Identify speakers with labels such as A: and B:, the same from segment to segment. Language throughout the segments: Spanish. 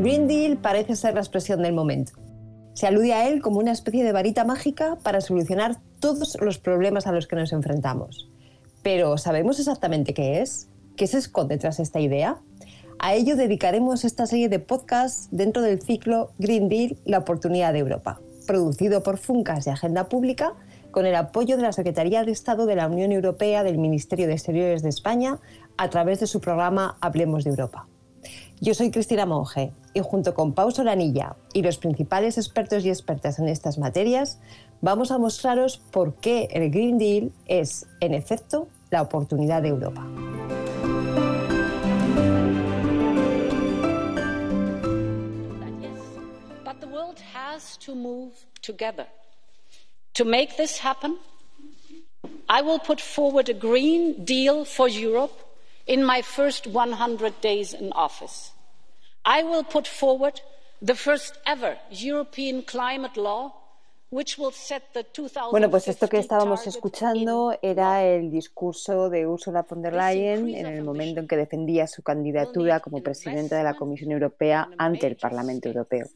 A: Green Deal parece ser la expresión del momento. Se alude a él como una especie de varita mágica para solucionar todos los problemas a los que nos enfrentamos. Pero ¿sabemos exactamente qué es? ¿Qué se esconde tras esta idea? A ello dedicaremos esta serie de podcasts dentro del ciclo Green Deal, la oportunidad de Europa, producido por Funcas de Agenda Pública con el apoyo de la Secretaría de Estado de la Unión Europea del Ministerio de Exteriores de España a través de su programa Hablemos de Europa. Yo soy Cristina Monge y junto con Pau Solanilla y los principales expertos y expertas en estas materias, vamos a mostraros por qué el Green Deal es, en efecto, la oportunidad de Europa.
B: But the world has to move together. To make this happen, I will put forward a Green Deal for Europe in my first 100 days in office. I will put forward the first ever European climate law
A: Bueno, pues esto que estábamos escuchando era el discurso de Ursula von der Leyen en el momento en que defendía su candidatura como presidenta de la Comisión Europea ante el Parlamento Europeo.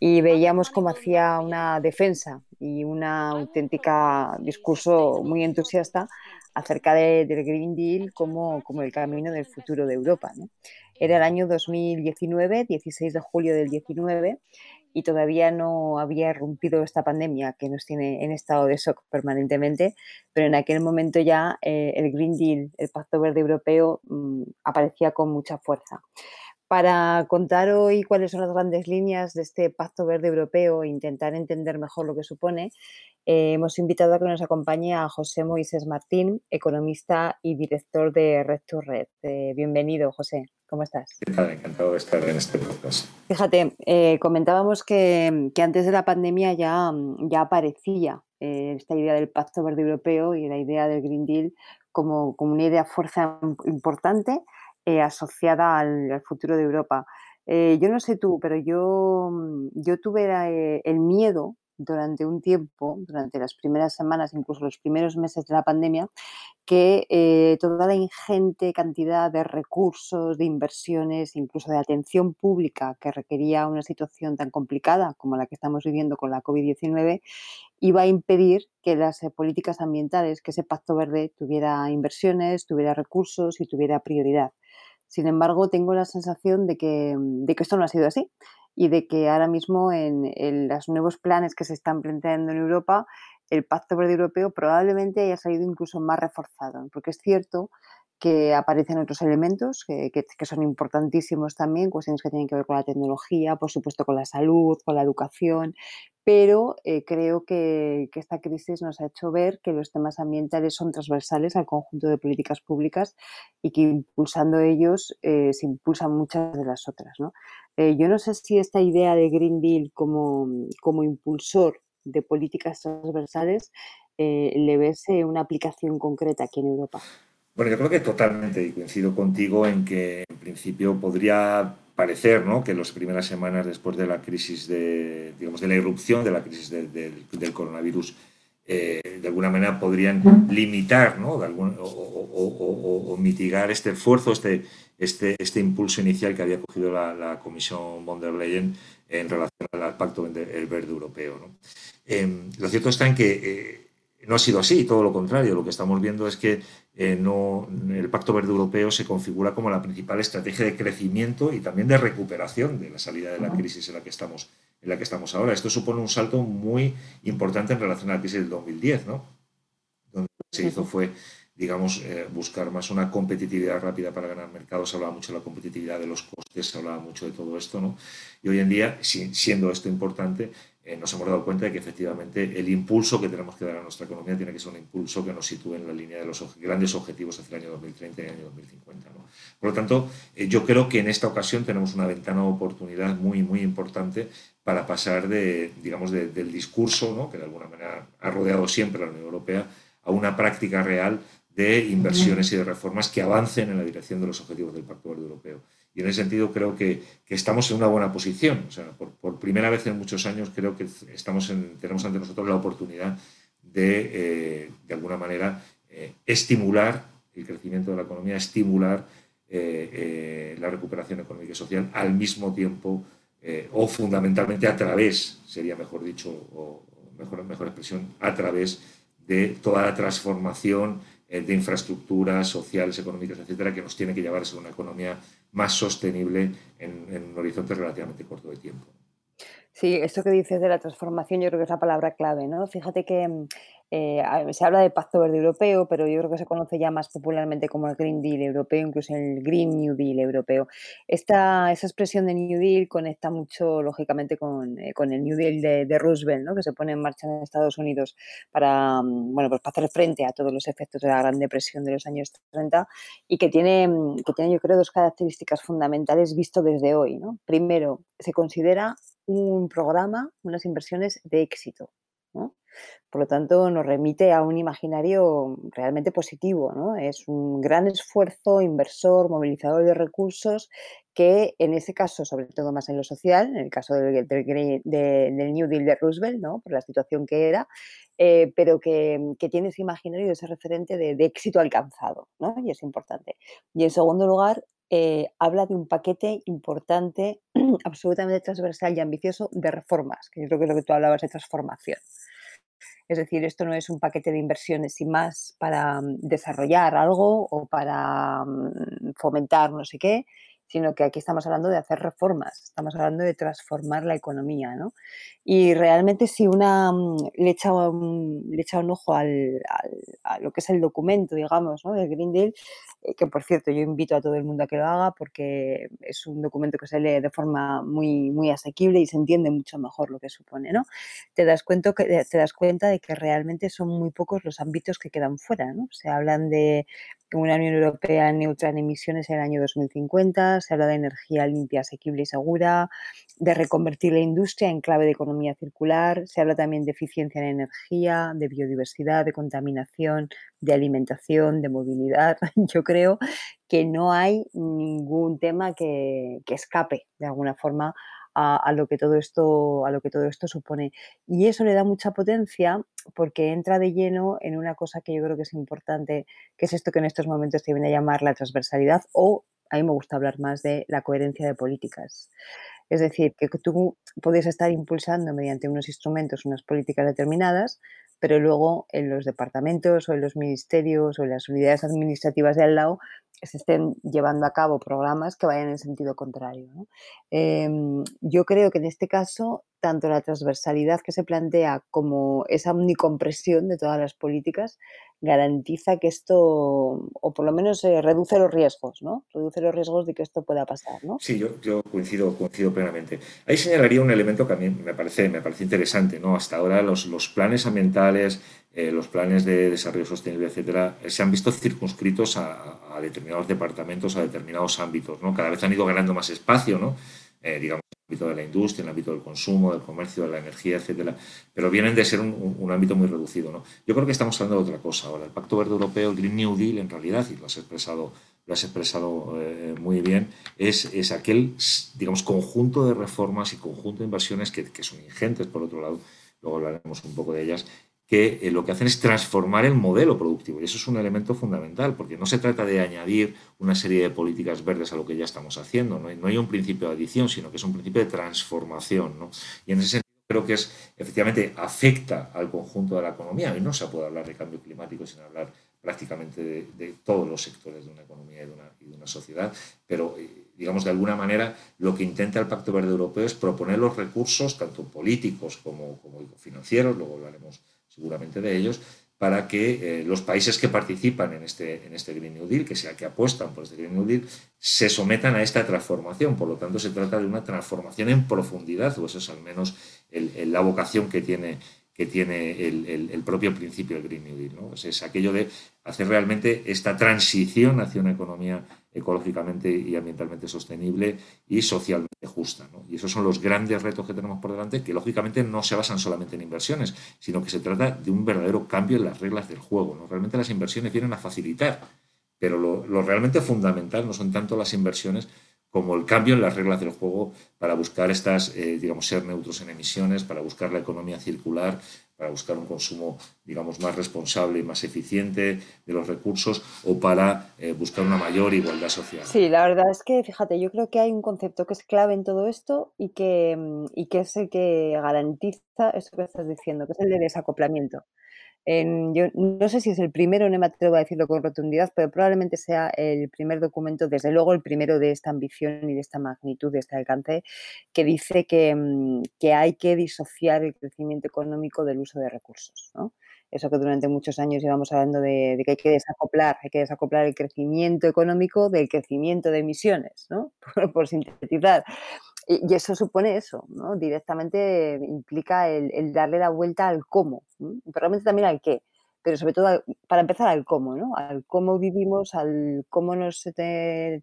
A: Y veíamos cómo hacía una defensa y un auténtica discurso muy entusiasta acerca del Green Deal como, como, el camino del futuro de Europa. Era el año 2019, 16 de julio del 19, y todavía no había irrumpido esta pandemia que nos tiene en estado de shock permanentemente, pero en aquel momento ya eh, el Green Deal, el Pacto Verde Europeo, mm, aparecía con mucha fuerza. Para contar hoy cuáles son las grandes líneas de este Pacto Verde Europeo e intentar entender mejor lo que supone, eh, hemos invitado a que nos acompañe a José Moisés Martín, economista y director de Red to Red. Eh, bienvenido, José. ¿Cómo estás?
C: ¿Qué tal? Encantado de estar en este podcast.
A: Fíjate, eh, comentábamos que, antes de la pandemia ya, ya aparecía esta idea del Pacto Verde Europeo y la idea del Green Deal como, como una idea fuerza importante asociada al, futuro de Europa. yo no sé tú, pero yo, yo tuve el miedo durante un tiempo, durante las primeras semanas, incluso los primeros meses de la pandemia, que eh, toda la ingente cantidad de recursos, de inversiones, incluso de atención pública que requería una situación tan complicada como la que estamos viviendo con la COVID-19, iba a impedir que las eh, políticas ambientales, que ese pacto verde tuviera inversiones, tuviera recursos y tuviera prioridad. Sin embargo, tengo la sensación de que, de que esto no ha sido así y de que ahora mismo en, los nuevos planes que se están planteando en Europa, el Pacto Verde Europeo probablemente haya salido incluso más reforzado, porque es cierto que aparecen otros elementos que, son importantísimos también, cuestiones que tienen que ver con la tecnología, por supuesto con la salud, con la educación, pero eh, creo que, esta crisis nos ha hecho ver que los temas ambientales son transversales al conjunto de políticas públicas y que impulsando ellos eh, se impulsan muchas de las otras. Eh, yo no sé si esta idea de Green Deal como, como impulsor de políticas transversales le ves una aplicación concreta aquí en Europa.
C: Bueno, yo creo que totalmente, y coincido contigo en que en principio podría parecer ¿no? que las primeras semanas después de la crisis de, digamos, de la irrupción de la crisis del coronavirus, eh, de alguna manera podrían limitar ¿no? o, mitigar este esfuerzo, este, este, este impulso inicial que había cogido la, Comisión von der Leyen en relación al Pacto Verde Europeo. Em, lo cierto está en que eh, no ha sido así, todo lo contrario. Lo que estamos viendo es que eh, no, el Pacto Verde Europeo se configura como la principal estrategia de crecimiento y también de recuperación de la salida de la crisis en la que estamos, en la que estamos ahora. Esto supone un salto muy importante en relación a la crisis del 2010, ¿no? Donde lo que se hizo fue, digamos, eh, buscar más una competitividad rápida para ganar mercados. Se hablaba mucho de la competitividad de los costes, se hablaba mucho de todo esto, ¿no? Y hoy en día, siendo esto importante, eh, nos hemos dado cuenta de que efectivamente el impulso que tenemos que dar a nuestra economía tiene que ser un impulso que nos sitúe en la línea de los grandes objetivos hacia el año 2030 y el año 2050. Por lo tanto, eh, yo creo que en esta ocasión tenemos una ventana de oportunidad muy, muy importante para pasar de, digamos, del discurso, que de alguna manera ha rodeado siempre a la Unión Europea, a una práctica real de inversiones y de reformas que avancen en la dirección de los objetivos del Pacto Verde Europeo. Y en ese sentido creo que, estamos en una buena posición. O sea, por, primera vez en muchos años creo que estamos tenemos ante nosotros la oportunidad de, eh, de alguna manera, eh, estimular el crecimiento de la economía, estimular eh, la recuperación económica y social, al mismo tiempo o fundamentalmente a través, sería mejor dicho, o mejor, mejor expresión, a través de toda la transformación de infraestructuras sociales, económicas, etcétera, que nos tiene que llevar a una economía más sostenible en, en un horizonte relativamente corto de tiempo.
A: Sí, esto que dices de la transformación yo creo que es la palabra clave, ¿no? Fíjate que mm, eh, se habla de Pacto Verde Europeo, pero yo creo que se conoce ya más popularmente como el Green Deal europeo, incluso el Green New Deal europeo. Esta, esa expresión de New Deal conecta mucho, lógicamente, con, eh, con el New Deal de, de, Roosevelt, ¿no? que se pone en marcha en Estados Unidos para, mm, bueno, pues para hacer frente a todos los efectos de la Gran Depresión de los años 30 y que tiene, mm, que tiene yo creo, dos características fundamentales visto desde hoy. ¿no? Primero, se considera un programa, unas inversiones de éxito. Por lo tanto, nos remite a un imaginario realmente positivo. ¿no? Es un gran esfuerzo inversor, movilizador de recursos que en ese caso, sobre todo más en lo social, en el caso del, New Deal de Roosevelt, ¿no? por la situación que era, eh, pero que, que, tiene ese imaginario, ese referente de, de éxito alcanzado, ¿no? y es importante. Y en segundo lugar, eh, habla de un paquete importante, absolutamente transversal y ambicioso de reformas, que yo creo que es lo que tú hablabas de transformación. Es decir, esto no es un paquete de inversiones y más para mm, desarrollar algo o para mm, fomentar no sé qué, sino que aquí estamos hablando de hacer reformas, estamos hablando de transformar la economía, ¿no? Y realmente si una mm, le echa un, le echa un ojo al, a lo que es el documento, digamos, ¿no? del Green Deal, eh, que por cierto yo invito a todo el mundo a que lo haga porque es un documento que se lee de forma muy, muy asequible y se entiende mucho mejor lo que supone, ¿no? Te das, cuenta que, te das cuenta de que realmente son muy pocos los ámbitos que quedan fuera, ¿no? Se hablan de una Unión Europea neutra en emisiones en el año 2050, se habla de energía limpia, asequible y segura, de reconvertir la industria en clave de economía circular, se habla también de eficiencia en energía, de biodiversidad, de contaminación, de alimentación, de movilidad. Yo creo que no hay ningún tema que, que escape de alguna forma a, lo que todo esto, a lo que todo esto supone. Y eso le da mucha potencia porque entra de lleno en una cosa que yo creo que es importante, que es esto que en estos momentos se viene a llamar la transversalidad o a mí me gusta hablar más de la coherencia de políticas. Es decir, que tú puedes estar impulsando mediante unos instrumentos unas políticas determinadas, pero luego en los departamentos o en los ministerios o en las unidades administrativas de al lado se estén llevando a cabo programas que vayan en sentido contrario. Eh, yo creo que en este caso, tanto la transversalidad que se plantea como esa omnicompresión de todas las políticas garantiza que esto, o por lo menos eh, reduce los riesgos, ¿no? Reduce los riesgos de que esto pueda pasar, ¿no?
C: Sí, yo, yo coincido, coincido plenamente. Ahí señalaría un elemento que a mí me parece, me parece interesante, ¿no? Hasta ahora los, los planes ambientales, eh, los planes de desarrollo sostenible, etcétera, se han visto circunscritos a, a, determinados departamentos, a determinados ámbitos, ¿no? Cada vez han ido ganando más espacio, ¿no? Eh, digamos, ámbito de la industria, en el ámbito del consumo, del comercio, de la energía, etcétera, pero vienen de ser un, ámbito muy reducido, ¿no? Yo creo que estamos hablando de otra cosa ahora. El Pacto Verde Europeo, el Green New Deal, en realidad, y lo has expresado, lo has expresado eh, muy bien, es, es aquel, digamos, conjunto de reformas y conjunto de inversiones que, que son ingentes, por otro lado, luego hablaremos un poco de ellas, que eh, lo que hacen es transformar el modelo productivo. Y eso es un elemento fundamental, porque no se trata de añadir una serie de políticas verdes a lo que ya estamos haciendo. No no hay un principio de adición, sino que es un principio de transformación. ¿no? Y en ese sentido creo que es, efectivamente afecta al conjunto de la economía. Y no se puede hablar de cambio climático sin hablar prácticamente de, todos los sectores de una economía y de una, sociedad. Pero eh, digamos, de alguna manera, lo que intenta el Pacto Verde Europeo es proponer los recursos, tanto políticos como financieros, luego hablaremos seguramente de ellos, para que eh, los países que participan en este, en este Green New Deal, que sea que apuestan por este Green New Deal, se sometan a esta transformación. Por lo tanto, se trata de una transformación en profundidad, o eso es al menos la vocación que tiene, que tiene el, el, propio principio del Green New Deal. ¿no? Es, aquello de hacer realmente esta transición hacia una economía ecológicamente y ambientalmente sostenible y socialmente justa. ¿no? Y esos son los grandes retos que tenemos por delante, que lógicamente no se basan solamente en inversiones, sino que se trata de un verdadero cambio en las reglas del juego. ¿no? Realmente las inversiones vienen a facilitar, pero lo, lo realmente fundamental no son tanto las inversiones como el cambio en las reglas del juego para buscar estas, eh, digamos, ser neutros en emisiones, para buscar la economía circular, para buscar un consumo, digamos, más responsable y más eficiente de los recursos o para eh, buscar una mayor igualdad social.
A: Sí, la verdad es que, fíjate, yo creo que hay un concepto que es clave en todo esto y que, mm, y que es el que garantiza eso que estás diciendo, que es el de desacoplamiento yo no sé si es el primero, no me atrevo a decirlo con rotundidad, pero probablemente sea el primer documento, desde luego el primero de esta ambición y de esta magnitud, de este alcance, que dice que, mm, que hay que disociar el crecimiento económico del uso de recursos. Eso que durante muchos años llevamos hablando de, que hay que desacoplar, hay que desacoplar el crecimiento económico del crecimiento de emisiones, ¿no? por sintetizar. Y, eso supone eso, ¿no? Directamente implica el, darle la vuelta al cómo, pero realmente también al qué pero sobre todo para empezar al cómo, ¿no? Al cómo vivimos, al cómo nos,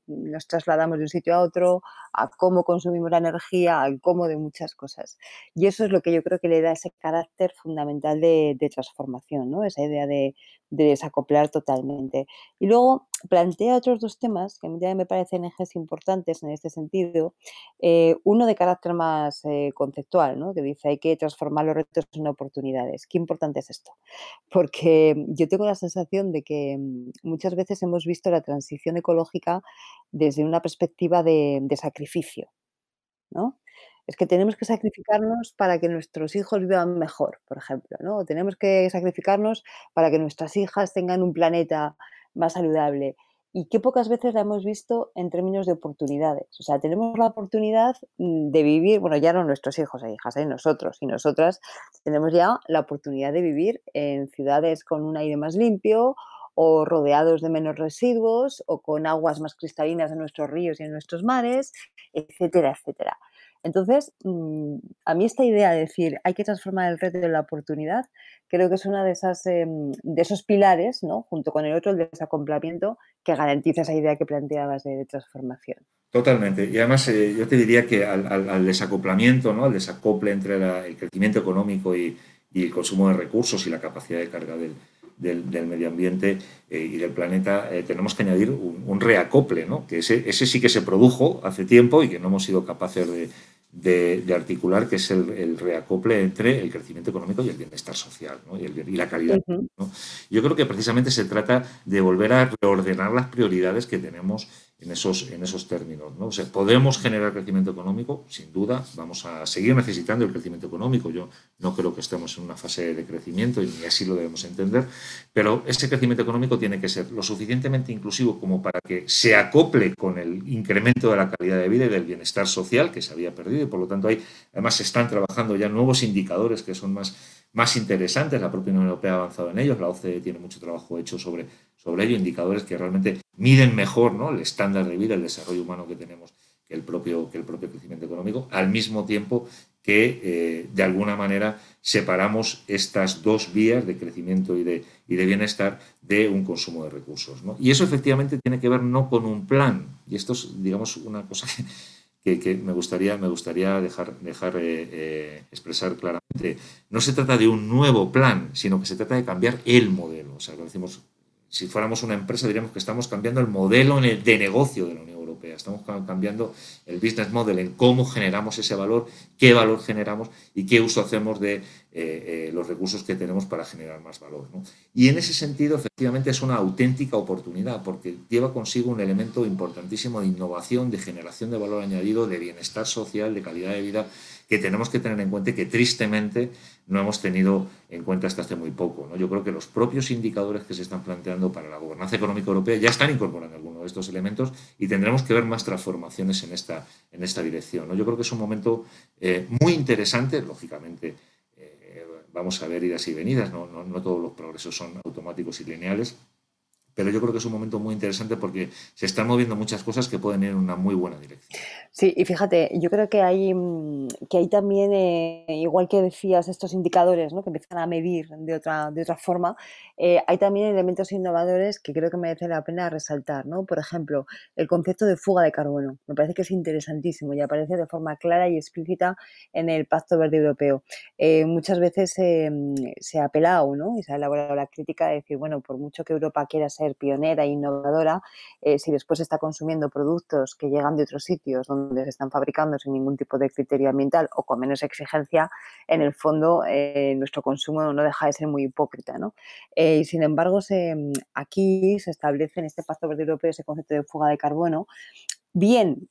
A: nos, trasladamos de un sitio a otro, a cómo consumimos la energía, al cómo de muchas cosas. Y eso es lo que yo creo que le da ese carácter fundamental de, transformación, ¿no? Esa idea de, desacoplar totalmente. Y luego plantea otros dos temas que a mí también me parecen ejes importantes en este sentido. Eh, uno de carácter más eh, conceptual, ¿no? que dice hay que transformar los retos en oportunidades. Qué importante es esto. Porque yo tengo la sensación de que mm, muchas veces hemos visto la transición ecológica desde una perspectiva de, sacrificio, ¿no? Es que tenemos que sacrificarnos para que nuestros hijos vivan mejor, por ejemplo, ¿no? tenemos que sacrificarnos para que nuestras hijas tengan un planeta más saludable y qué pocas veces la hemos visto en términos de oportunidades. O sea, tenemos la oportunidad mm, de vivir, bueno, ya no nuestros hijos e hijas, ¿eh? nosotros y nosotras tenemos ya la oportunidad de vivir en ciudades con un aire más limpio o rodeados de menos residuos o con aguas más cristalinas en nuestros ríos y en nuestros mares, etcétera, etcétera. Entonces, mm, a mí esta idea de decir hay que transformar el reto en la oportunidad, creo que es una de em, de esos pilares, ¿no? junto con el otro, el desacoplamiento, que garantiza esa idea que planteabas de, transformación.
C: Totalmente. Y además eh, yo te diría que al, desacoplamiento, ¿no? al desacople entre el crecimiento económico y, el consumo de recursos y la capacidad de carga del, medio ambiente eh, y del planeta, eh, tenemos que añadir un, reacople, ¿no? que ese, ese, sí que se produjo hace tiempo y que no hemos sido capaces de, de, articular, que es el, reacople entre el crecimiento económico y el bienestar social y, la calidad. Yo creo que precisamente se trata de volver a reordenar las prioridades que tenemos en esos, en esos términos. ¿no? Podemos generar crecimiento económico, sin duda, vamos a seguir necesitando el crecimiento económico. Yo no creo que estemos en una fase de crecimiento y así lo debemos entender, pero ese crecimiento económico tiene que ser lo suficientemente inclusivo como para que se acople con el incremento de la calidad de vida y del bienestar social que se había perdido y por lo tanto hay, además se están trabajando ya nuevos indicadores que son más, más interesantes, la propia Unión Europea ha avanzado en ellos, la OCDE tiene mucho trabajo hecho sobre sobre ello, indicadores que realmente miden mejor ¿no? el estándar de vida, el desarrollo humano que tenemos que el propio, crecimiento económico, al mismo tiempo que eh, de alguna manera separamos estas dos vías de crecimiento y de, bienestar de un consumo de recursos. ¿no? Y eso efectivamente tiene que ver no con un plan, y esto es, digamos, una cosa que, me gustaría, me gustaría dejar, dejar eh, eh, expresar claramente. No se trata de un nuevo plan, sino que se trata de cambiar el modelo. O sea, lo decimos si fuéramos una empresa diríamos que estamos cambiando el modelo de negocio de la Unión Europea, estamos cambiando el business model en cómo generamos ese valor, qué valor generamos y qué uso hacemos de eh, eh, los recursos que tenemos para generar más valor. Y en ese sentido, efectivamente, es una auténtica oportunidad porque lleva consigo un elemento importantísimo de innovación, de generación de valor añadido, de bienestar social, de calidad de vida que tenemos que tener en cuenta y que tristemente no hemos tenido en cuenta hasta hace muy poco. ¿no? Yo creo que los propios indicadores que se están planteando para la gobernanza económica europea ya están incorporando algunos de estos elementos y tendremos que ver más transformaciones en esta, en esta dirección. ¿no? Yo creo que es un momento eh, muy interesante, lógicamente. Eh, vamos a ver idas y venidas, no, no, no todos los progresos son automáticos y lineales, pero yo creo que es un momento muy interesante porque se están moviendo muchas cosas que pueden ir en una muy buena dirección.
A: Sí, y fíjate, yo creo que hay, mm, que hay también, eh, igual que decías, estos indicadores ¿no? que empiezan a medir de otra, de otra forma, eh, hay también elementos innovadores que creo que merece la pena resaltar. ¿no? Por ejemplo, el concepto de fuga de carbono. Me parece que es interesantísimo y aparece de forma clara y explícita en el Pacto Verde Europeo. Eh, muchas veces mm, se ha apelado ¿no? y se ha elaborado la crítica de decir, bueno, por mucho que Europa quiera ser pionera e innovadora, si después está consumiendo productos que llegan de otros sitios donde se están fabricando sin ningún tipo de criterio ambiental o con menos exigencia, en el fondo eh, nuestro consumo no deja de ser muy hipócrita. ¿no? Eh, y sin embargo, aquí se establece en este Pacto Verde Europeo ese concepto de fuga de carbono, bien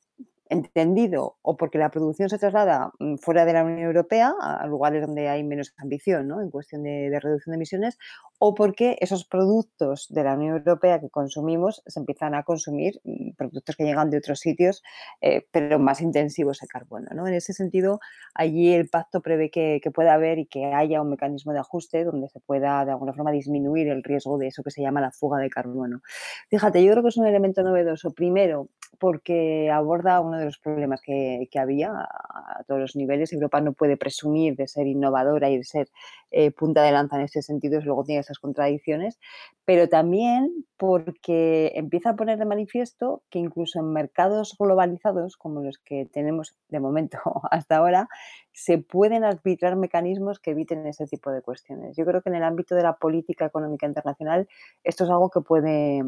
A: entendido o porque la producción se traslada mm, fuera de la Unión Europea, a lugares donde hay menos ambición ¿no? en cuestión de, reducción de emisiones, o porque esos productos de la Unión Europea que consumimos se empiezan a consumir, mm, productos que llegan de otros sitios, eh, pero más intensivos de carbono. ¿no? En ese sentido, allí el pacto prevé que, que pueda haber y que haya un mecanismo de ajuste donde se pueda de alguna forma disminuir el riesgo de eso que se llama la fuga de carbono. Fíjate, yo creo que es un elemento novedoso. Primero, porque aborda uno de los problemas que, había a, todos los niveles. Europa no puede presumir de ser innovadora y de ser eh, punta de lanza en ese sentido, y luego tiene esas contradicciones, pero también porque empieza a poner de manifiesto que incluso en mercados globalizados como los que tenemos de momento hasta ahora, se pueden arbitrar mecanismos que eviten ese tipo de cuestiones. Yo creo que en el ámbito de la política económica internacional esto es algo que puede,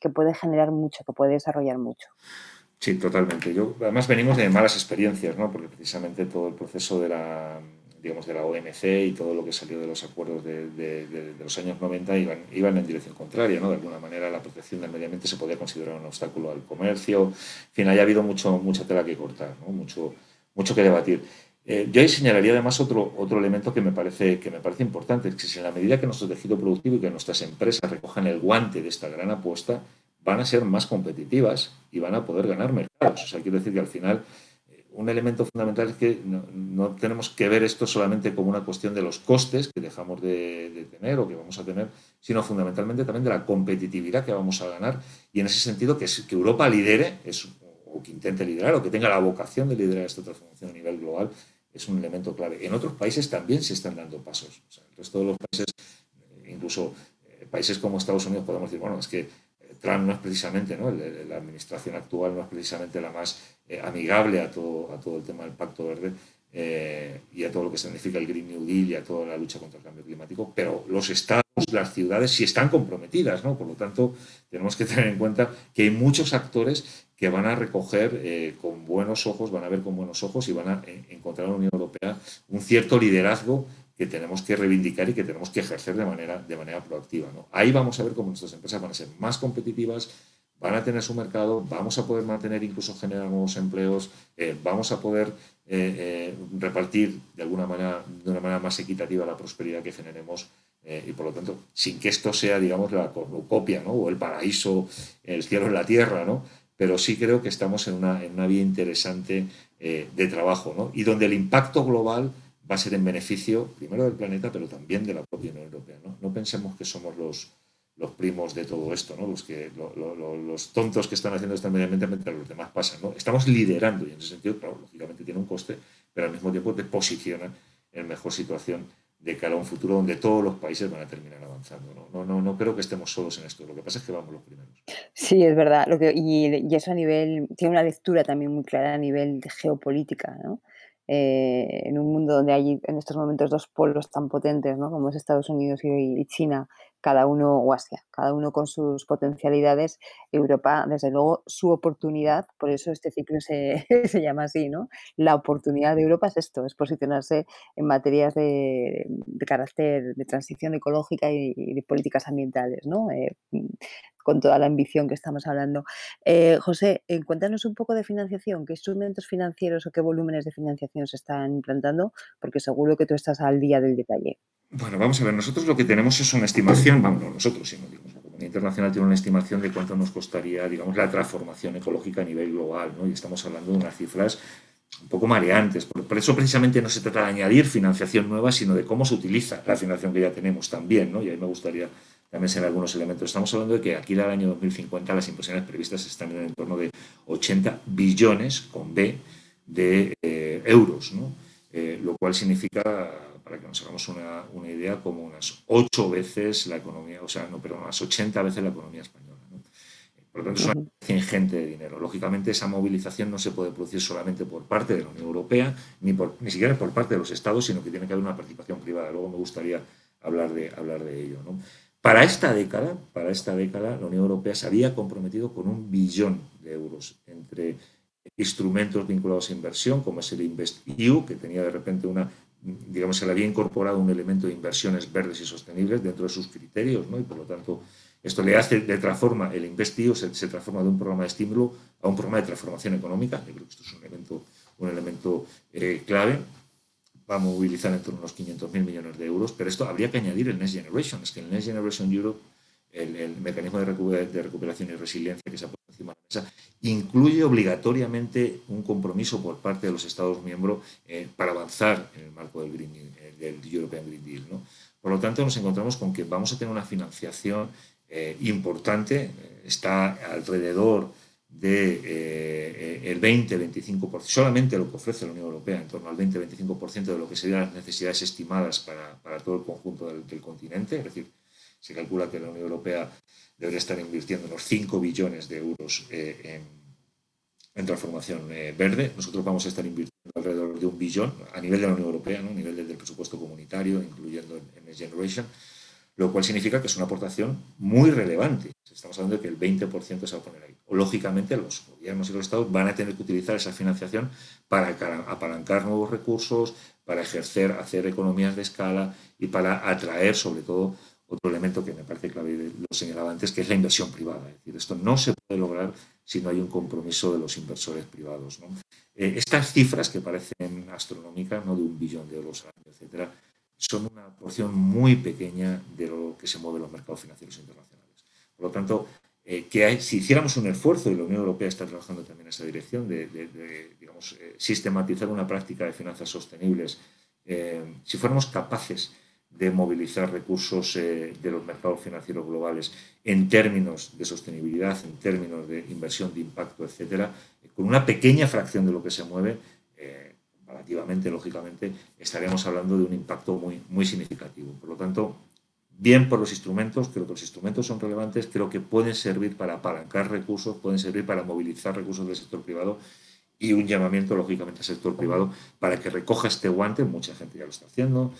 A: que puede generar mucho, que puede desarrollar mucho.
C: Sí, totalmente. Yo, además venimos de malas experiencias, ¿no? porque precisamente todo el proceso de la, digamos, de la OMC y todo lo que salió de los acuerdos de, los años 90 iban, iban en dirección contraria. ¿no? De alguna manera la protección del medio ambiente se podía considerar un obstáculo al comercio. En fin, haya habido mucho, mucha tela que cortar, mucho, mucho que debatir. Eh, yo ahí señalaría además otro, otro elemento que me, parece, que me parece importante, es que si en la medida que nuestro tejido productivo y que nuestras empresas recojan el guante de esta gran apuesta, van a ser más competitivas y van a poder ganar mercados. O sea, quiero decir que al final eh, un elemento fundamental es que no, tenemos que ver esto solamente como una cuestión de los costes que dejamos de, tener o que vamos a tener, sino fundamentalmente también de la competitividad que vamos a ganar. Y en ese sentido, que, Europa lidere, es, o que intente liderar, o que tenga la vocación de liderar esta transformación a nivel global, es un elemento clave. En otros países también se están dando pasos. O sea, resto de los países, eh, incluso eh, países como Estados Unidos, podemos decir, bueno, es que Trump no es precisamente, ¿no? la administración actual no es precisamente la más eh, amigable a todo, a todo el tema del Pacto Verde eh, y a todo lo que significa el Green New Deal y a toda la lucha contra el cambio climático, pero los estados, las ciudades sí están comprometidas, ¿no? Por lo tanto, tenemos que tener en cuenta que hay muchos actores que van a recoger eh, con buenos ojos, van a ver con buenos ojos y van a encontrar en la Unión Europea un cierto liderazgo que tenemos que reivindicar y que tenemos que ejercer de manera, de manera proactiva. ¿no? Ahí vamos a ver cómo nuestras empresas van a ser más competitivas, van a tener su mercado, vamos a poder mantener, incluso generar nuevos empleos, eh, vamos a poder eh, eh, repartir de alguna manera, de una manera más equitativa la prosperidad que generemos y por lo tanto, sin que esto sea, digamos, la copia ¿no? o el paraíso, el cielo en la tierra, ¿no? Pero sí creo que estamos en una, en una vía interesante de trabajo ¿no? y donde el impacto global va a ser en beneficio primero del planeta, pero también de la propia Unión Europea. No, no pensemos que somos los, los primos de todo esto, ¿no? los, que, los tontos que están haciendo esto inmediatamente mientras los demás pasan. ¿no? Estamos liderando y en ese sentido, lógicamente tiene un coste, pero al mismo tiempo te posiciona en mejor situación de cara a un futuro donde todos los países van a terminar avanzando. No, no, no, creo que estemos solos en esto. Lo que pasa es que vamos los primeros.
A: Sí, es verdad. Lo que, y, y eso a nivel, tiene una lectura también muy clara a nivel de geopolítica, ¿no? Eh, en un mundo donde hay en estos momentos dos polos tan potentes ¿no? como es Estados Unidos y, China, cada uno, o Asia, cada uno con sus potencialidades, Europa, desde luego, su oportunidad, por eso este ciclo se, se llama así, ¿no? La oportunidad de Europa es esto, es posicionarse en materias de, de carácter de transición ecológica y, de políticas ambientales, ¿no? Eh, con toda la ambición que estamos hablando. Eh, José, eh, cuéntanos un poco de financiación, qué instrumentos financieros o qué volúmenes de financiación se están implantando, porque seguro que tú estás al día del detalle.
C: Bueno, vamos a ver, nosotros lo que tenemos es una estimación, vamos, no nosotros, sino la comunidad internacional tiene una estimación de cuánto nos costaría, digamos, la transformación ecológica a nivel global, ¿no? Y estamos hablando de unas cifras un poco mareantes. Por, por, eso precisamente no se trata de añadir financiación nueva, sino de cómo se utiliza la financiación que ya tenemos también, ¿no? Y ahí me gustaría también en algunos elementos. Estamos hablando de que aquí al año 2050 las inversiones previstas están en el torno de 80 billones, con B, de eh, euros, ¿no? Eh, lo cual significa, para que nos hagamos una, una, idea, como unas 8 veces la economía, o sea, no, pero unas 80 veces la economía española. ¿no? Por lo tanto, es una ingente de dinero. Lógicamente, esa movilización no se puede producir solamente por parte de la Unión Europea, ni, por, ni siquiera por parte de los Estados, sino que tiene que haber una participación privada. Luego me gustaría hablar de, hablar de ello. ¿no? Para esta década, para esta década, la Unión Europea se había comprometido con un billón de euros entre instrumentos vinculados a inversión, como es el InvestEU, que tenía de repente una, digamos, se le había incorporado un elemento de inversiones verdes y sostenibles dentro de sus criterios, ¿no? Y por lo tanto, esto le hace, de transforma, el InvestEU se, se transforma de un programa de estímulo a un programa de transformación económica. Yo creo que esto es un elemento, un elemento eh, clave. Va a movilizar en torno a unos 500.000 millones de euros, pero esto habría que añadir el Next Generation. Es que el Next Generation Europe el, mecanismo de, recuperación y resiliencia que se ha puesto encima de la mesa, incluye obligatoriamente un compromiso por parte de los Estados miembros eh, para avanzar en el marco del, Green, eh, del European Green Deal. ¿no? Por lo tanto, nos encontramos con que vamos a tener una financiación eh, importante, está alrededor de, 20-25%, solamente lo que ofrece la Unión Europea, en torno al 20-25% de lo que serían las necesidades estimadas para, para todo el conjunto del, del continente, es decir, se calcula que la Unión Europea debería estar invirtiendo unos 5 billones de euros eh, en, transformación eh, verde. Nosotros vamos a estar invirtiendo alrededor de un billón a nivel de la Unión Europea, ¿no? a nivel del, presupuesto comunitario, incluyendo en Next Generation, lo cual significa que es una aportación muy relevante. Estamos hablando de que el 20% se va a poner ahí. Lógicamente, los gobiernos y los estados van a tener que utilizar esa financiación para apalancar nuevos recursos, para ejercer, hacer economías de escala y para atraer, sobre todo, otro elemento que me parece clave, lo señalaba antes, que es la inversión privada. Es decir, esto no se puede lograr si no hay un compromiso de los inversores privados. Eh, estas cifras que parecen astronómicas, ¿no? de un billón de euros al año, etcétera, son una porción muy pequeña de lo que se mueve en los mercados financieros internacionales. Por lo tanto, eh, que si hiciéramos un esfuerzo, y la Unión Europea está trabajando también en esa dirección, de, digamos, eh, sistematizar una práctica de finanzas sostenibles, si fuéramos capaces de movilizar recursos eh, de los mercados financieros globales en términos de sostenibilidad, en términos de inversión de impacto, etcétera, eh, con una pequeña fracción de lo que se mueve, eh, relativamente, lógicamente, estaremos hablando de un impacto muy, muy significativo. Por lo tanto, bien por los instrumentos, creo que los instrumentos son relevantes, creo que pueden servir para apalancar recursos, pueden servir para movilizar recursos del sector privado y un llamamiento, lógicamente, al sector privado para que recoja este guante, mucha gente ya lo está haciendo,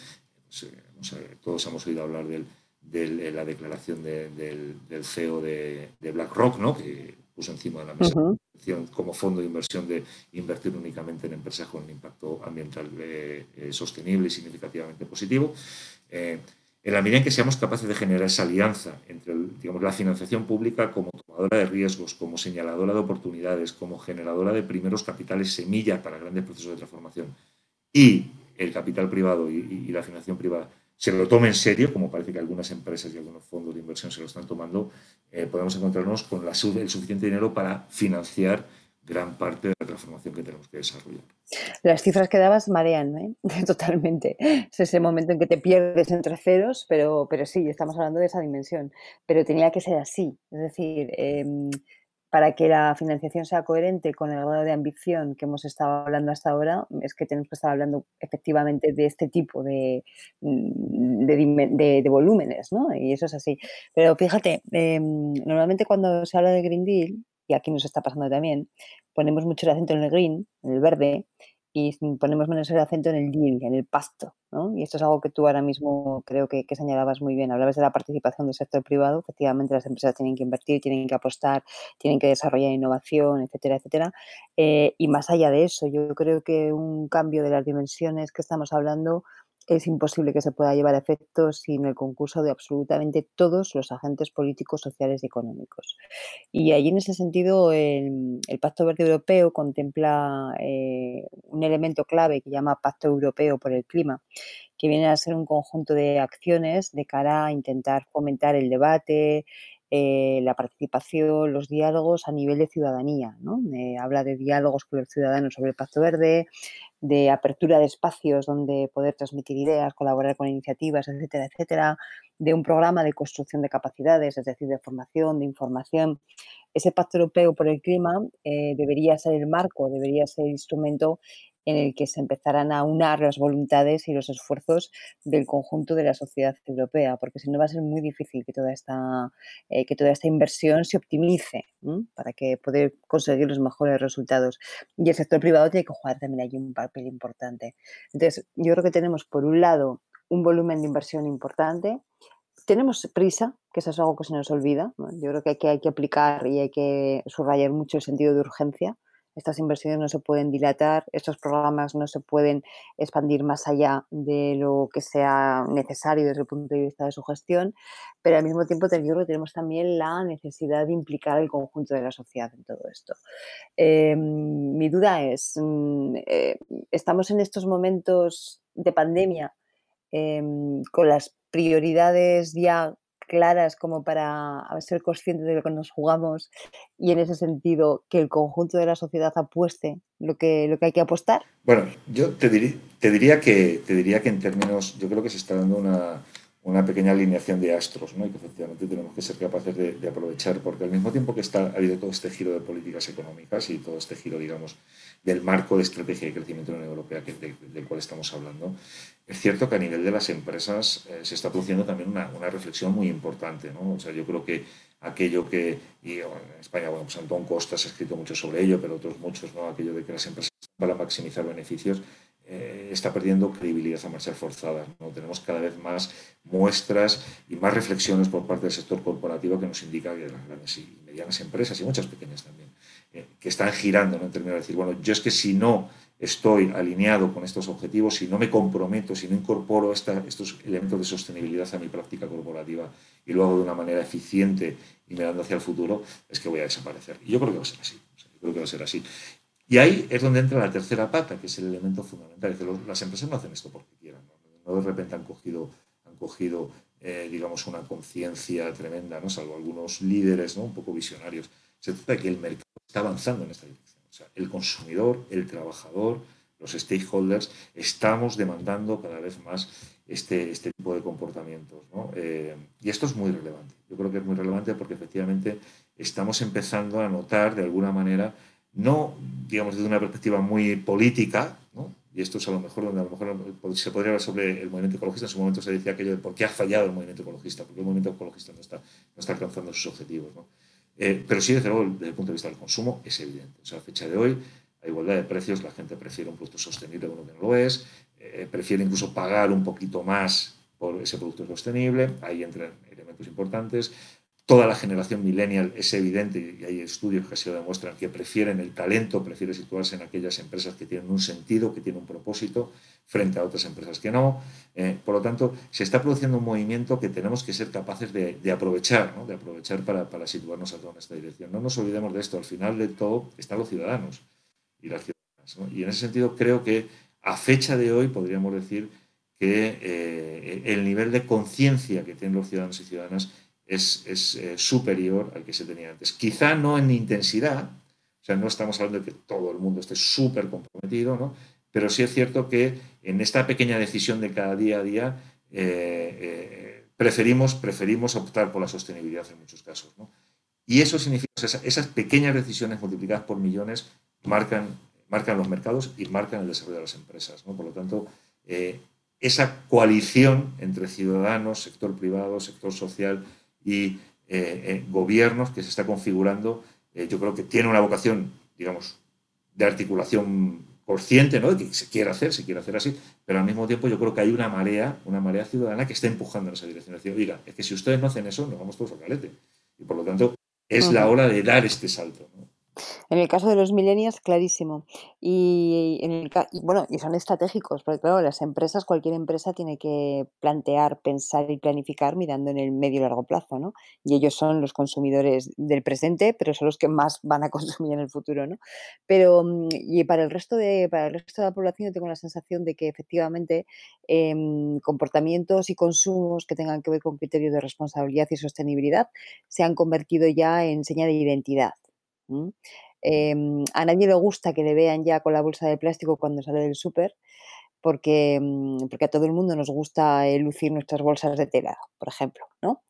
C: todos hemos oído hablar de la declaración del, CEO de, BlackRock, ¿no? que puso encima de la mesa como fondo de inversión de invertir únicamente en empresas con un impacto ambiental eh, eh, sostenible y significativamente positivo. Eh, en la medida en que seamos capaces de generar esa alianza entre digamos, la financiación pública como tomadora de riesgos, como señaladora de oportunidades, como generadora de primeros capitales semilla para grandes procesos de transformación y el capital privado y, la financiación privada se lo tome en serio, como parece que algunas empresas y algunos fondos de inversión se lo están tomando, eh, podemos encontrarnos con el suficiente dinero para financiar gran parte de la transformación que tenemos que desarrollar.
A: Las cifras que dabas marean, ¿eh? totalmente. Es ese momento en que te pierdes entre ceros, pero, pero sí, estamos hablando de esa dimensión. Pero tenía que ser así. Es decir, em, para que la financiación sea coherente con el grado de ambición que hemos estado hablando hasta ahora, es que tenemos que estar hablando efectivamente de este tipo de, mm, de, volúmenes, ¿no? Y eso es así. Pero fíjate, em, normalmente cuando se habla de Green Deal, y aquí nos está pasando también, ponemos mucho el acento en el green, en el verde, y ponemos menos el acento en el deal, en el pasto. ¿no? Y esto es algo que tú ahora mismo creo que, señalabas muy bien. Hablabas de la participación del sector privado. Efectivamente, las empresas tienen que invertir, tienen que apostar, tienen que desarrollar innovación, etcétera, etcétera. Eh, y más allá de eso, yo creo que un cambio de las dimensiones que estamos hablando es imposible que se pueda llevar a efecto sin el concurso de absolutamente todos los agentes políticos, sociales y económicos. Y allí, en ese sentido, el, Pacto Verde Europeo contempla eh, un elemento clave que llama Pacto Europeo por el Clima, que viene a ser un conjunto de acciones de cara a intentar fomentar el debate, eh, la participación, los diálogos a nivel de ciudadanía. ¿no? Eh, habla de diálogos con los ciudadanos sobre el Pacto Verde, de apertura de espacios donde poder transmitir ideas, colaborar con iniciativas, etcétera, etcétera, de un programa de construcción de capacidades, es decir, de formación, de información. Ese Pacto Europeo por el Clima eh, debería ser el marco, debería ser el instrumento en el que se empezarán a unar las voluntades y los esfuerzos del conjunto de la sociedad europea, porque si no va a ser muy difícil que toda esta, eh, que toda esta inversión se optimice para que poder conseguir los mejores resultados. Y el sector privado tiene que jugar también allí un papel importante. Entonces, yo creo que tenemos, por un lado, un volumen de inversión importante, tenemos prisa, que eso es algo que se nos olvida. Yo creo que hay, que hay que aplicar y hay que subrayar mucho el sentido de urgencia estas inversiones no se pueden dilatar, estos programas no se pueden expandir más allá de lo que sea necesario desde el punto de vista de su gestión, pero al mismo tiempo tenemos también la necesidad de implicar al conjunto de la sociedad en todo esto. Em, mi duda es, mm, eh, ¿estamos en estos momentos de pandemia em, con las prioridades ya claras como para ser conscientes de lo que nos jugamos y en ese sentido que el conjunto de la sociedad apueste lo que, lo que hay que apostar?
C: Bueno, yo te, diría que, te diría que en términos, yo creo que se está dando una, una pequeña alineación de astros, ¿no? y que efectivamente tenemos que ser capaces de, aprovechar, porque al mismo tiempo que está, ha habido todo este giro de políticas económicas y todo este giro, digamos, del marco de estrategia de crecimiento de la Unión Europea del cual estamos hablando, es cierto que a nivel de las empresas eh, se está produciendo también una, una, reflexión muy importante. ¿no? O sea, yo creo que aquello que, y en España, bueno, pues Antón Costas ha escrito mucho sobre ello, pero otros muchos, ¿no? aquello de que las empresas para maximizar beneficios, eh, está perdiendo credibilidad a marchar forzada. ¿no? Tenemos cada vez más muestras y más reflexiones por parte del sector corporativo que nos indica que las grandes y medianas empresas y muchas pequeñas también, eh, que están girando ¿no? en términos de decir, bueno, yo es que si no estoy alineado con estos objetivos, si no me comprometo, si no incorporo estos elementos de sostenibilidad a mi práctica corporativa y lo hago de una manera eficiente y mirando hacia el futuro, es que voy a desaparecer. Y yo creo que va a ser así. yo creo que va a ser así. Y ahí es donde entra la tercera pata, que es el elemento fundamental. Es que las empresas no hacen esto porque quieran. No, de repente han cogido, han cogido eh, digamos, una conciencia tremenda, ¿no? salvo algunos líderes ¿no? un poco visionarios. Se trata de que el mercado está avanzando en esta dirección. O sea, el consumidor, el trabajador, los stakeholders, estamos demandando cada vez más este, este tipo de comportamientos. ¿no? Eh, y esto es muy relevante. Yo creo que es muy relevante porque efectivamente estamos empezando a notar de alguna manera no, digamos, desde una perspectiva muy política, ¿no? y esto es a lo mejor donde a lo mejor se podría hablar sobre el movimiento ecologista, en su momento se decía aquello de por qué ha fallado el movimiento ecologista, porque el movimiento ecologista no está, no está alcanzando sus objetivos. ¿no? Eh, pero sí, desde luego, desde el punto de vista del consumo, es evidente. O sea, a fecha de hoy, a igualdad de precios, la gente prefiere un producto sostenible a uno que no lo es, eh, prefiere incluso pagar un poquito más por ese producto sostenible, ahí entran elementos importantes. Toda la generación millennial es evidente, y hay estudios que así lo demuestran, que prefieren el talento, prefiere situarse en aquellas empresas que tienen un sentido, que tienen un propósito, frente a otras empresas que no. Eh, por lo tanto, se está produciendo un movimiento que tenemos que ser capaces de, aprovechar, de aprovechar para, situarnos a toda esta dirección. No nos olvidemos de esto, al final de todo están los ciudadanos y las ciudadanas. Y en ese sentido creo que a fecha de hoy podríamos decir que eh, el nivel de conciencia que tienen los ciudadanos y ciudadanas es, es eh, superior al que se tenía antes. Quizá no en intensidad, o sea, no estamos hablando de que todo el mundo esté súper comprometido, ¿no? pero sí es cierto que en esta pequeña decisión de cada día a día eh, eh, preferimos, preferimos optar por la sostenibilidad en muchos casos. ¿no? Y eso significa, esas, esas pequeñas decisiones multiplicadas por millones marcan, marcan los mercados y marcan el desarrollo de las empresas. ¿no? Por lo tanto, esa coalición entre ciudadanos, sector privado, sector social, y eh, eh, gobiernos que se está configurando, eh, yo creo que tiene una vocación, digamos, de articulación consciente, ¿no? De que se quiere hacer, se quiere hacer así, pero al mismo tiempo yo creo que hay una marea, una marea ciudadana que está empujando en esa dirección. Es decir, oiga, es que si ustedes no hacen eso, nos vamos todos al calete. Y por lo tanto, es la hora de dar este salto.
A: En el caso de los millennials, clarísimo. Y, en el, bueno, y son estratégicos, porque claro, las empresas, cualquier empresa tiene que plantear, pensar y planificar mirando en el medio y largo plazo, ¿no? Y ellos son los consumidores del presente, pero son los que más van a consumir en el futuro, ¿no? Pero, mm, y para el resto de, para el resto de la población, yo tengo la sensación de que efectivamente em, comportamientos y consumos que tengan que ver con criterios de responsabilidad y sostenibilidad se han convertido ya en seña de identidad. Em, a nadie le gusta que le vean ya con la bolsa de plástico cuando sale del súper, porque, mm, porque a todo el mundo nos gusta eh, lucir nuestras bolsas de tela, por ejemplo, ¿no?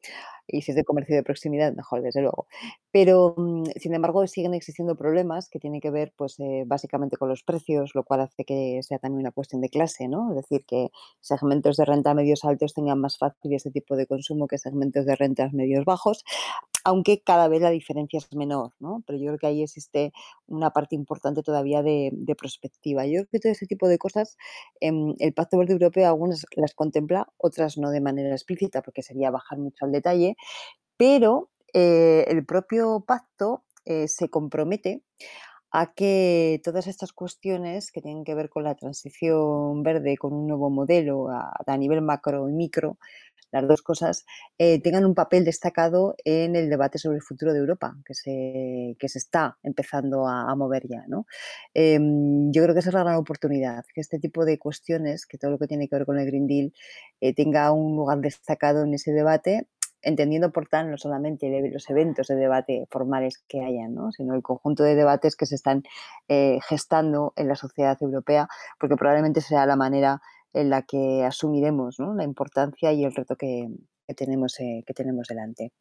A: Y si es de comercio de proximidad, mejor, desde luego. Pero, mm, sin embargo, siguen existiendo problemas que tienen que ver, pues, eh, básicamente con los precios, lo cual hace que sea también una cuestión de clase, ¿no? Es decir, que segmentos de renta medios altos tengan más fácil ese tipo de consumo que segmentos de rentas medios bajos, aunque cada vez la diferencia es menor, ¿no? Pero yo creo que ahí existe una parte importante todavía de, perspectiva. Yo creo que todo ese tipo de cosas, em, el Pacto Verde Europeo algunas las contempla, otras no de manera explícita, porque sería bajar mucho al detalle, pero eh, el propio pacto eh, se compromete a que todas estas cuestiones que tienen que ver con la transición verde, con un nuevo modelo a, nivel macro y micro, las dos cosas, eh, tengan un papel destacado en el debate sobre el futuro de Europa, que se, que se está empezando a, mover ya. ¿no? Em, yo creo que esa es la gran oportunidad, que este tipo de cuestiones, que todo lo que tiene que ver con el Green Deal, tenga un lugar destacado en ese debate entendiendo por tanto no solamente los eventos de debate formales que hayan, sino el conjunto de debates que se están eh, gestando en la sociedad europea, porque probablemente sea la manera en la que asumiremos la importancia y el reto que, tenemos, eh, que tenemos delante.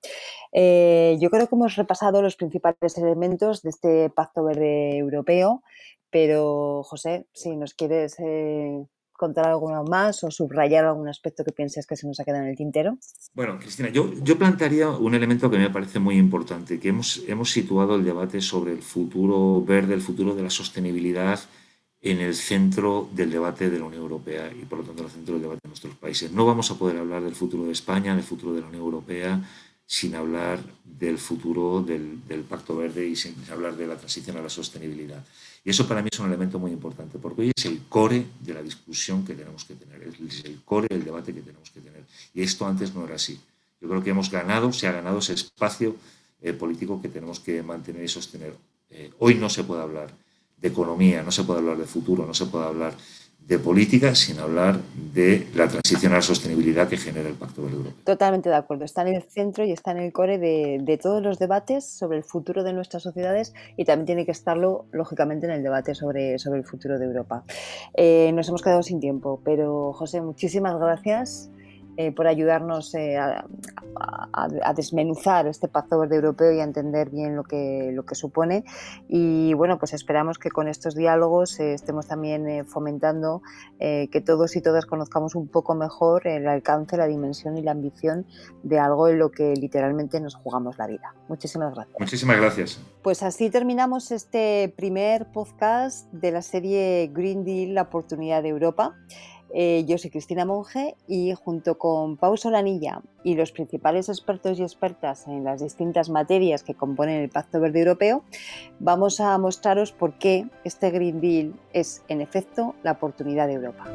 A: Eh, yo creo que hemos repasado los principales elementos de este Pacto Verde Europeo, pero José, si nos quieres contar alguno más o subrayar algún aspecto que pienses que se nos ha quedado en el tintero?
C: Bueno, Cristina, yo, yo plantearía un elemento que me parece muy importante, que hemos, hemos situado el debate sobre el futuro verde, el futuro de la sostenibilidad en el centro del debate de la Unión Europea y por lo tanto en el centro del debate de nuestros países. No vamos a poder hablar del futuro de España, del futuro de la Unión Europea, sin hablar del futuro del, Pacto Verde y sin hablar de la transición a la sostenibilidad. Y eso para mí es un elemento muy importante, porque hoy es el core de la discusión que tenemos que tener, es el core del debate que tenemos que tener. Y esto antes no era así. Yo creo que hemos ganado, se ha ganado ese espacio eh, político que tenemos que mantener y sostener. Eh, hoy no se puede hablar de economía, no se puede hablar de futuro, no se puede hablar de política sin hablar de la transición a la sostenibilidad que genera el Pacto Verde Europeo.
A: Totalmente de acuerdo. Está en el centro y está en el core de, todos los debates sobre el futuro de nuestras sociedades y también tiene que estarlo, lógicamente, en el debate sobre, sobre el futuro de Europa. Eh, nos hemos quedado sin tiempo, pero José, muchísimas gracias. Eh, por ayudarnos eh, a, desmenuzar este Pacto Verde Europeo y a entender bien lo que, lo que supone. Y bueno, pues esperamos que con estos diálogos eh, estemos también fomentando que todos y todas conozcamos un poco mejor el alcance, la dimensión y la ambición de algo en lo que literalmente nos jugamos la vida. Muchísimas gracias.
C: Muchísimas gracias.
A: Pues así terminamos este primer podcast de la serie Green Deal, la oportunidad de Europa. Eh, yo soy Cristina Monge y junto con Pau Solanilla y los principales expertos y expertas en las distintas materias que componen el Pacto Verde Europeo, vamos a mostraros por qué este Green Deal es, en efecto, la oportunidad de Europa.